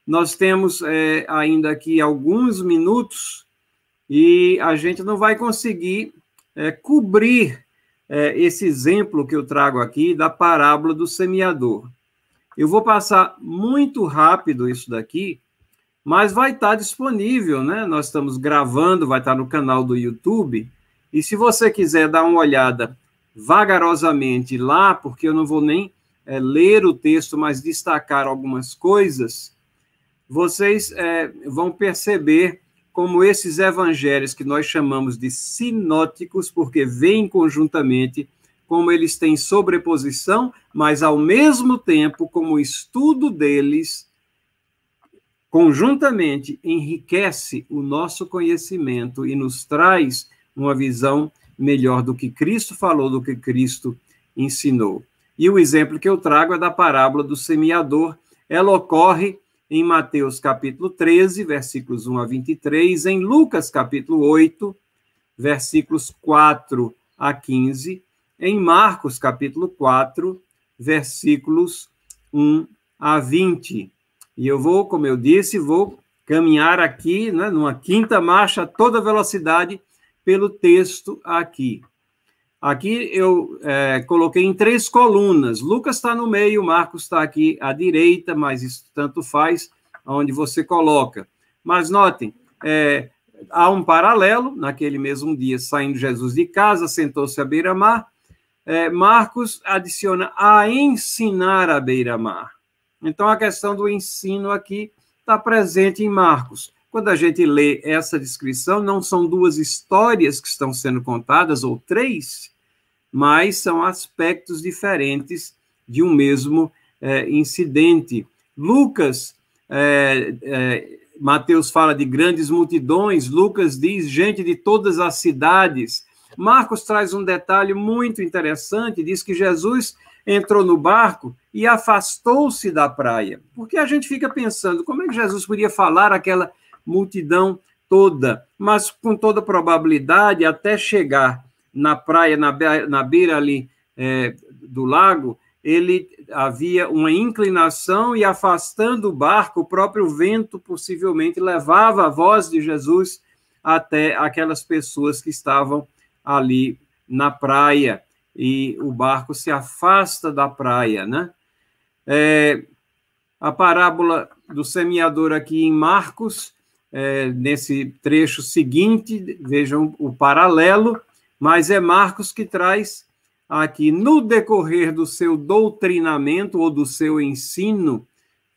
Nós temos é, ainda aqui alguns minutos e a gente não vai conseguir é, cobrir é, esse exemplo que eu trago aqui da parábola do semeador. Eu vou passar muito rápido isso daqui, mas vai estar disponível, né? Nós estamos gravando, vai estar no canal do YouTube. E se você quiser dar uma olhada vagarosamente lá, porque eu não vou nem é, ler o texto, mas destacar algumas coisas, vocês é, vão perceber como esses evangelhos que nós chamamos de sinóticos, porque vêm conjuntamente como eles têm sobreposição, mas ao mesmo tempo, como o estudo deles conjuntamente enriquece o nosso conhecimento e nos traz uma visão melhor do que Cristo falou, do que Cristo ensinou. E o exemplo que eu trago é da parábola do semeador. Ela ocorre em Mateus capítulo 13, versículos 1 a 23, em Lucas capítulo 8, versículos 4 a 15, em Marcos, capítulo 4, versículos 1 a 20. E eu vou, como eu disse, vou caminhar aqui, né, numa quinta marcha, a toda velocidade, pelo texto aqui. Aqui eu é, coloquei em três colunas. Lucas está no meio, Marcos está aqui à direita, mas isso tanto faz onde você coloca. Mas notem, é, há um paralelo. Naquele mesmo dia, saindo Jesus de casa, sentou-se à beira-mar é, Marcos adiciona a ensinar à beira-mar. Então, a questão do ensino aqui está presente em Marcos. Quando a gente lê essa descrição, não são duas histórias que estão sendo contadas, ou três, mas são aspectos diferentes de um mesmo é, incidente. Lucas, é, é, Mateus fala de grandes multidões, Lucas diz gente de todas as cidades, Marcos traz um detalhe muito interessante, diz que Jesus entrou no barco e afastou-se da praia. Porque a gente fica pensando, como é que Jesus podia falar aquela multidão toda? Mas com toda probabilidade, até chegar na praia, na, beira, na beira ali é, do lago, ele havia uma inclinação e afastando o barco, o próprio vento possivelmente levava a voz de Jesus até aquelas pessoas que estavam ali na praia e o barco se afasta da praia, né? É, a parábola do semeador aqui em Marcos, é, nesse trecho seguinte, vejam o paralelo, mas é Marcos que traz aqui no decorrer do seu doutrinamento ou do seu ensino.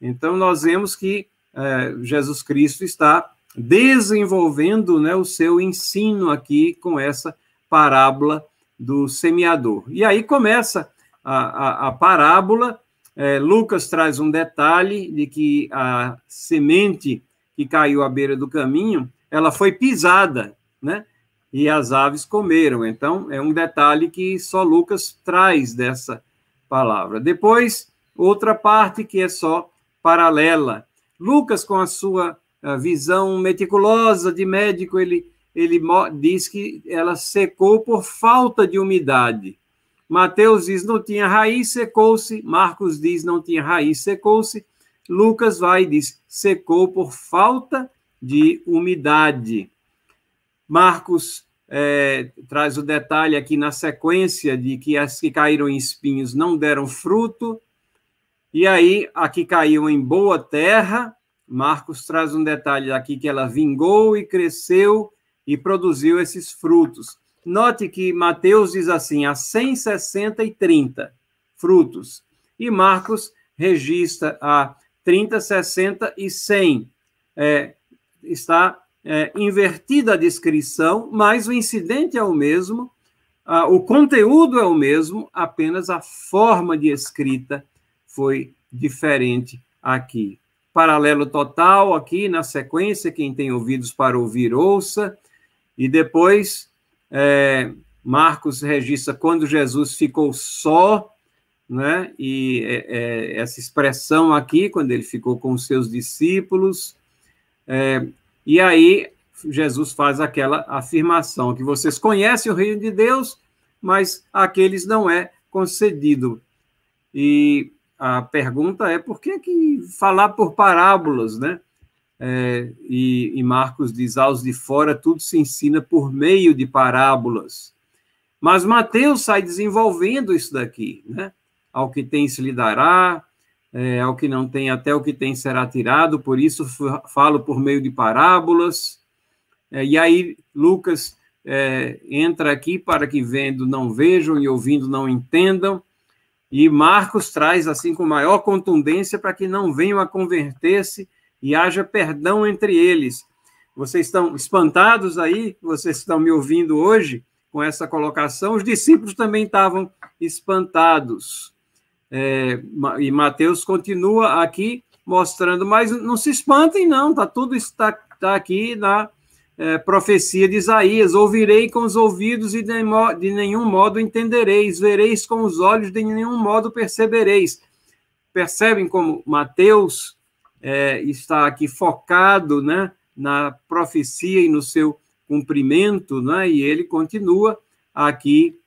Então, nós vemos que é, Jesus Cristo está desenvolvendo né, o seu ensino aqui com essa parábola do semeador. E aí começa a, a, a parábola. É, Lucas traz um detalhe de que a semente que caiu à beira do caminho, ela foi pisada, né? E as aves comeram. Então, é um detalhe que só Lucas traz dessa palavra. Depois, outra parte que é só paralela. Lucas, com a sua visão meticulosa de médico, ele ele diz que ela secou por falta de umidade. Mateus diz não tinha raiz, secou-se. Marcos diz não tinha raiz, secou-se. Lucas vai e diz secou por falta de umidade. Marcos é, traz o detalhe aqui na sequência de que as que caíram em espinhos não deram fruto. E aí, a que caiu em boa terra, Marcos traz um detalhe aqui que ela vingou e cresceu e produziu esses frutos. Note que Mateus diz assim, a 160 e 30 frutos, e Marcos registra a 30, 60 e 100. É, está é, invertida a descrição, mas o incidente é o mesmo. ah, o conteúdo é o mesmo, apenas a forma de escrita foi diferente aqui. Paralelo total aqui na sequência, quem tem ouvidos para ouvir, ouça. E depois, é, Marcos registra quando Jesus ficou só, né? E é, é, essa expressão aqui, quando ele ficou com os seus discípulos. É, e aí, Jesus faz aquela afirmação que vocês conhecem o reino de Deus, mas àqueles não é concedido. E a pergunta é por que, que falar por parábolas, né? É, e, e, Marcos diz: aos de fora tudo se ensina por meio de parábolas. Mas Mateus sai desenvolvendo isso daqui, né? Ao que tem se lhe dará, é, ao que não tem, até o que tem será tirado, por isso falo por meio de parábolas. É, e aí Lucas é, entra aqui para que vendo não vejam e ouvindo não entendam. E Marcos traz assim com maior contundência para que não venham a converter-se e haja perdão entre eles. Vocês estão espantados aí? Vocês estão me ouvindo hoje com essa colocação? Os discípulos também estavam espantados. É, e Mateus continua aqui mostrando, mas não se espantem, não, tá tudo está, está aqui na é, profecia de Isaías: ouvirei com os ouvidos e de, de nenhum modo entendereis, vereis com os olhos, de nenhum modo percebereis. Percebem como Mateus é, está aqui focado né, na profecia e no seu cumprimento, né, e ele continua aqui,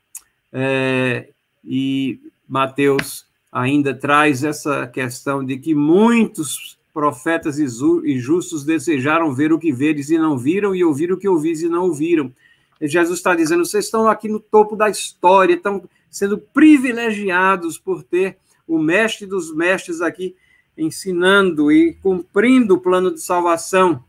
é, e Mateus ainda traz essa questão de que muitos profetas e justos desejaram ver o que veres e não viram, e ouvir o que ouvis e não ouviram. Jesus está dizendo: vocês estão aqui no topo da história, estão sendo privilegiados por ter o mestre dos mestres aqui ensinando e cumprindo o plano de salvação.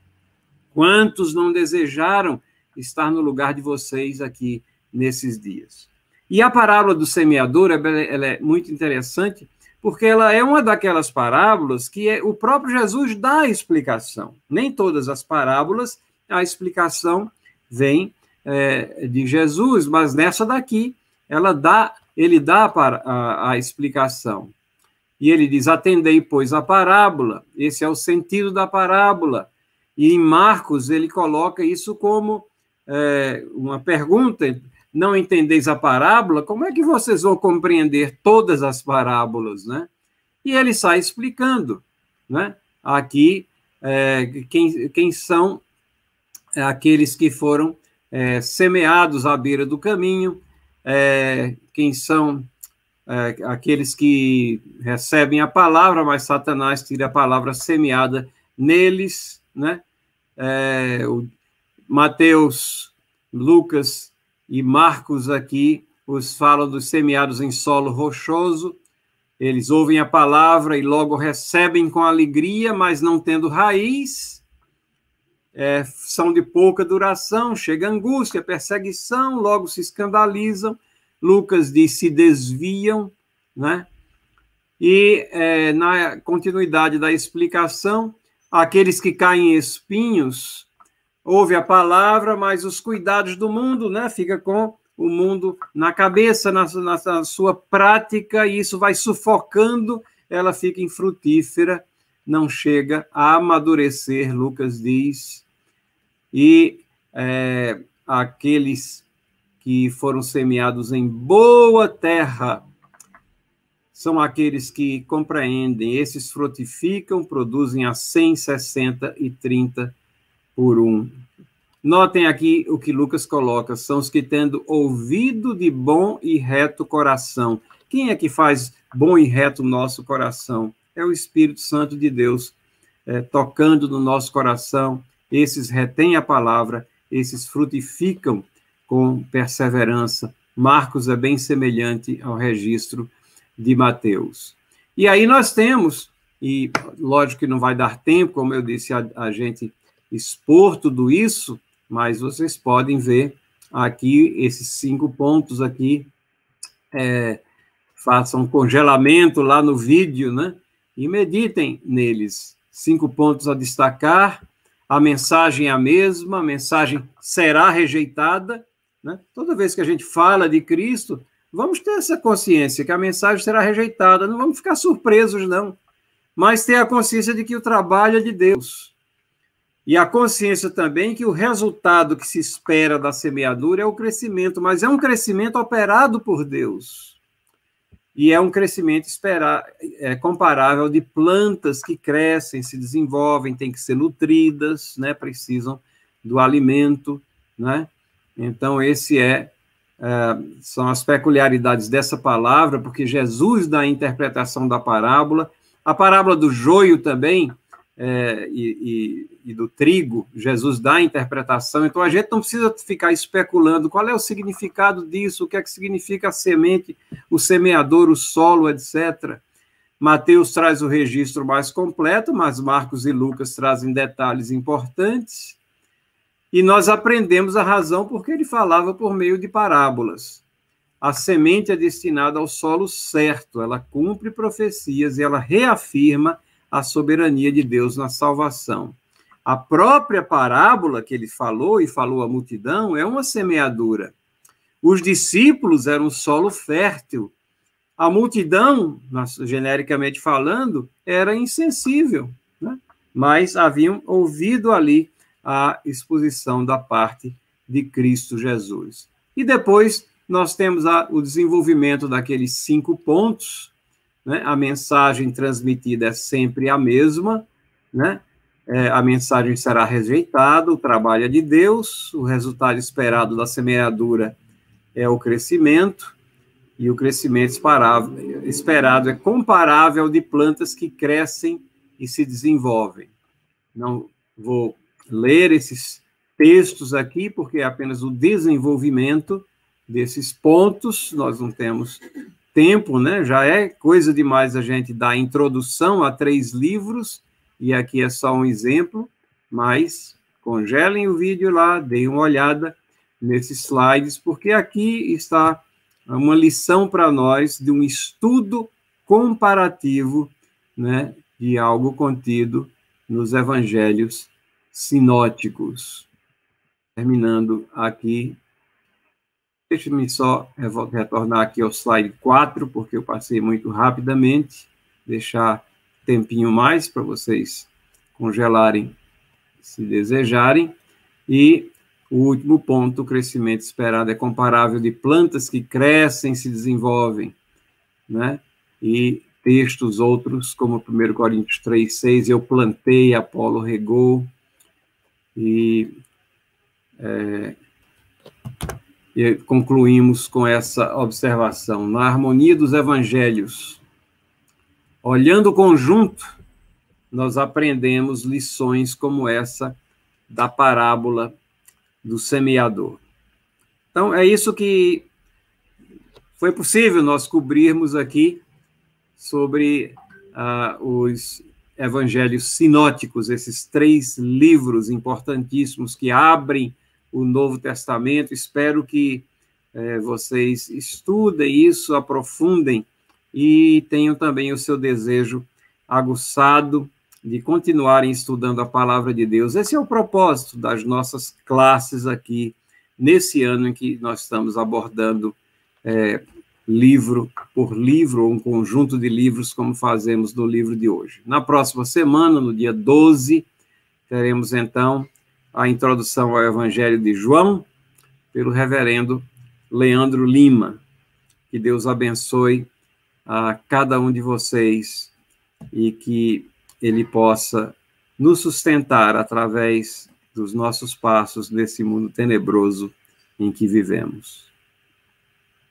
Quantos não desejaram estar no lugar de vocês aqui nesses dias? E a parábola do semeador ela é muito interessante, porque ela é uma daquelas parábolas que é, o próprio Jesus dá a explicação. Nem todas as parábolas a explicação vem é, de Jesus, mas nessa daqui ela dá, ele dá a, a explicação. E ele diz: atendei, pois, a parábola. Esse é o sentido da parábola. E em Marcos ele coloca isso como é, uma pergunta não entendeis a parábola, como é que vocês vão compreender todas as parábolas, né? E ele sai explicando, né? Aqui, é, quem, quem são aqueles que foram é, semeados à beira do caminho, é, quem são é, aqueles que recebem a palavra, mas Satanás tira a palavra semeada neles, né? É, Mateus, Lucas e Marcos aqui os falam dos semeados em solo rochoso. Eles ouvem a palavra e logo recebem com alegria, mas não tendo raiz. É, são de pouca duração, chega angústia, perseguição, logo se escandalizam. Lucas diz: se desviam, né? E é, na continuidade da explicação, aqueles que caem em espinhos ouve a palavra, mas os cuidados do mundo, né? Fica com o mundo na cabeça, na, na, na sua prática, e isso vai sufocando, ela fica infrutífera, não chega a amadurecer, Lucas diz. E é, aqueles que foram semeados em boa terra são aqueles que compreendem, esses frutificam, produzem a 100, 60 e 30 por um. Notem aqui o que Lucas coloca: são os que tendo ouvido de bom e reto coração. Quem é que faz bom e reto nosso coração? É o Espírito Santo de Deus é, tocando no nosso coração. Esses retêm a palavra, esses frutificam com perseverança. Marcos é bem semelhante ao registro de Mateus. E aí nós temos, e lógico que não vai dar tempo, como eu disse, a, a gente expor tudo isso, mas vocês podem ver aqui esses cinco pontos aqui, é, façam um congelamento lá no vídeo, né? E meditem neles. Cinco pontos a destacar. A mensagem é a mesma, a mensagem será rejeitada, Né? Toda vez que a gente fala de Cristo, vamos ter essa consciência que a mensagem será rejeitada, não vamos ficar surpresos, não. Mas ter a consciência de que o trabalho é de Deus. E a consciência também que o resultado que se espera da semeadura é o crescimento, mas é um crescimento operado por Deus. E é um crescimento esperar, é, comparável de plantas que crescem, se desenvolvem, têm que ser nutridas, né, precisam do alimento, né? Então, esse é, é, são as peculiaridades dessa palavra, porque Jesus dá a interpretação da parábola. A parábola do joio também, é, e, e, e, do trigo, Jesus dá a interpretação, então a gente não precisa ficar especulando qual é o significado disso, o que é que significa a semente, o semeador, o solo, etc. Mateus traz o registro mais completo, mas Marcos e Lucas trazem detalhes importantes, e nós aprendemos a razão porque ele falava por meio de parábolas. A semente é destinada ao solo certo, ela cumpre profecias e ela reafirma a soberania de Deus na salvação. A própria parábola que ele falou e falou à multidão é uma semeadura. Os discípulos eram solo fértil. A multidão, genericamente falando, era insensível, né? mas haviam ouvido ali a exposição da parte de Cristo Jesus. E depois nós temos a, o desenvolvimento daqueles cinco pontos né? A mensagem transmitida é sempre a mesma, né? É, a mensagem será rejeitada, o trabalho é de Deus, o resultado esperado da semeadura é o crescimento, e o crescimento esperado é comparável de plantas que crescem e se desenvolvem. Não vou ler esses textos aqui, porque é apenas o desenvolvimento desses pontos, nós não temos tempo, né? Já é coisa demais a gente dar introdução a três livros, e aqui é só um exemplo, mas congelem o vídeo lá, deem uma olhada nesses slides, porque aqui está uma lição para nós de um estudo comparativo, né, de algo contido nos evangelhos sinóticos. Terminando aqui Deixe-me só retornar aqui ao slide 4, porque eu passei muito rapidamente, deixar tempinho mais para vocês congelarem se desejarem. E o último ponto, o crescimento esperado é comparável de plantas que crescem, se desenvolvem, né? E textos outros, como 1 Coríntios 3, 6, eu plantei, Apolo regou, e é, e concluímos com essa observação. Na harmonia dos evangelhos, olhando o conjunto, nós aprendemos lições como essa da parábola do semeador. Então, é isso que foi possível nós cobrirmos aqui sobre uh, os evangelhos sinóticos, esses três livros importantíssimos que abrem o Novo Testamento. Espero que é, vocês estudem isso, aprofundem e tenham também o seu desejo aguçado de continuarem estudando a palavra de Deus. Esse é o propósito das nossas classes aqui, nesse ano em que nós estamos abordando é, livro por livro, ou um conjunto de livros, como fazemos no livro de hoje. Na próxima semana, no dia 12, teremos então a introdução ao Evangelho de João, pelo reverendo Leandro Lima. Que Deus abençoe a cada um de vocês e que Ele possa nos sustentar através dos nossos passos nesse mundo tenebroso em que vivemos.